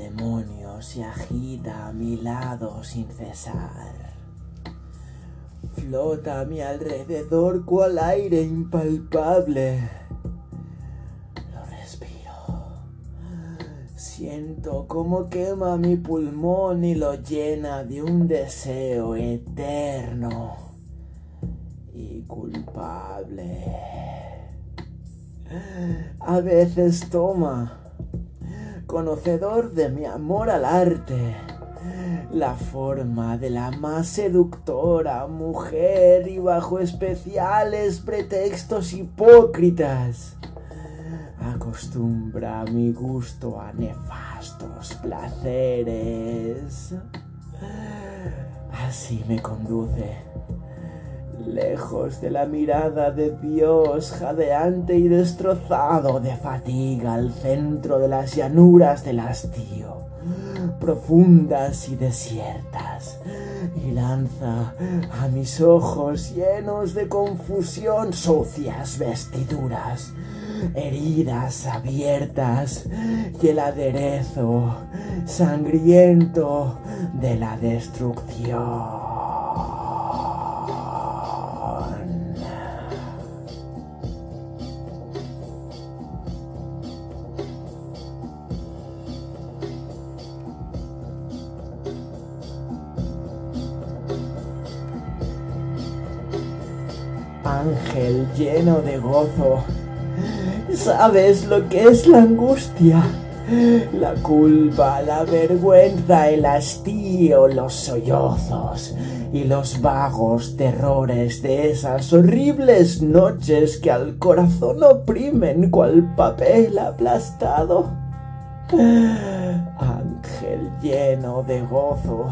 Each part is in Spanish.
demonio se agita a mi lado sin cesar. Flota a mi alrededor cual aire impalpable. Lo respiro. Siento cómo quema mi pulmón y lo llena de un deseo eterno y culpable. A veces toma, conocedor de mi amor al arte, la forma de la más seductora mujer y bajo especiales pretextos hipócritas. Acostumbra mi gusto a nefastos placeres. Así me conduce, lejos de la mirada de Dios jadeante y destrozado de fatiga al centro de las llanuras del hastío profundas y desiertas, y lanza a mis ojos llenos de confusión sucias vestiduras, heridas abiertas y el aderezo sangriento de la destrucción. Ángel lleno de gozo. ¿Sabes lo que es la angustia? La culpa, la vergüenza, el hastío, los sollozos y los vagos terrores de esas horribles noches que al corazón oprimen cual papel aplastado. Ángel lleno de gozo.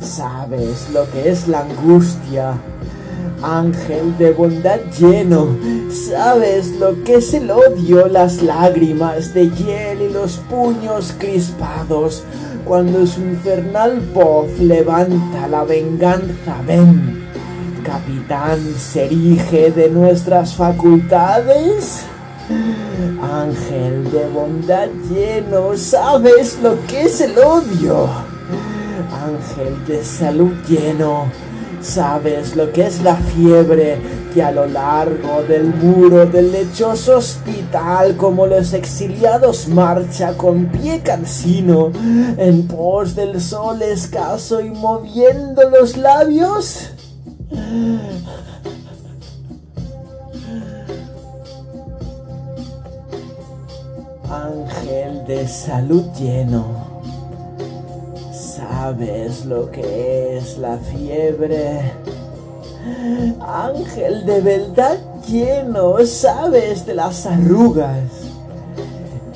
¿Sabes lo que es la angustia? Ángel de bondad lleno, sabes lo que es el odio, las lágrimas de hiel y los puños crispados, cuando su infernal voz levanta la venganza. Ven, capitán, se erige de nuestras facultades. Ángel de bondad lleno, sabes lo que es el odio. Ángel de salud lleno, ¿Sabes lo que es la fiebre que a lo largo del muro del lechoso hospital como los exiliados marcha con pie cansino en pos del sol escaso y moviendo los labios? Ángel de salud lleno ¿Sabes lo que es la fiebre? Ángel de verdad lleno, ¿sabes de las arrugas?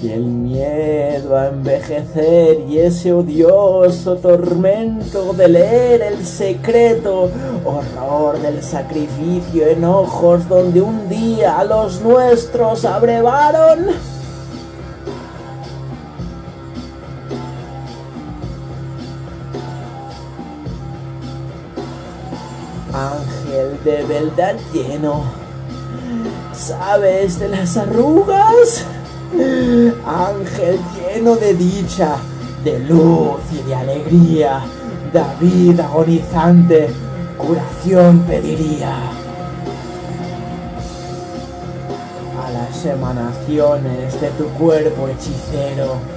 Y el miedo a envejecer y ese odioso tormento de leer el secreto, horror del sacrificio en ojos donde un día los nuestros abrevaron. Ángel de verdad lleno. ¿Sabes de las arrugas? Ángel lleno de dicha, de luz y de alegría. David agonizante, curación pediría. A las emanaciones de tu cuerpo hechicero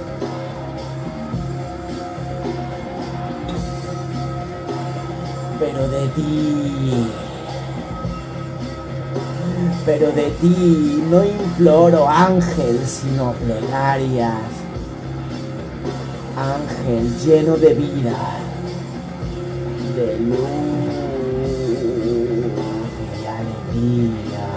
pero de ti. Pero de ti no imploro ángel, sino plegarias. Ángel lleno de vida, de luz y alegría.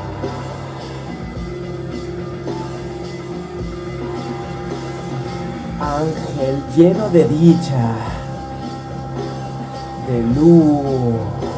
Ángel lleno de dicha de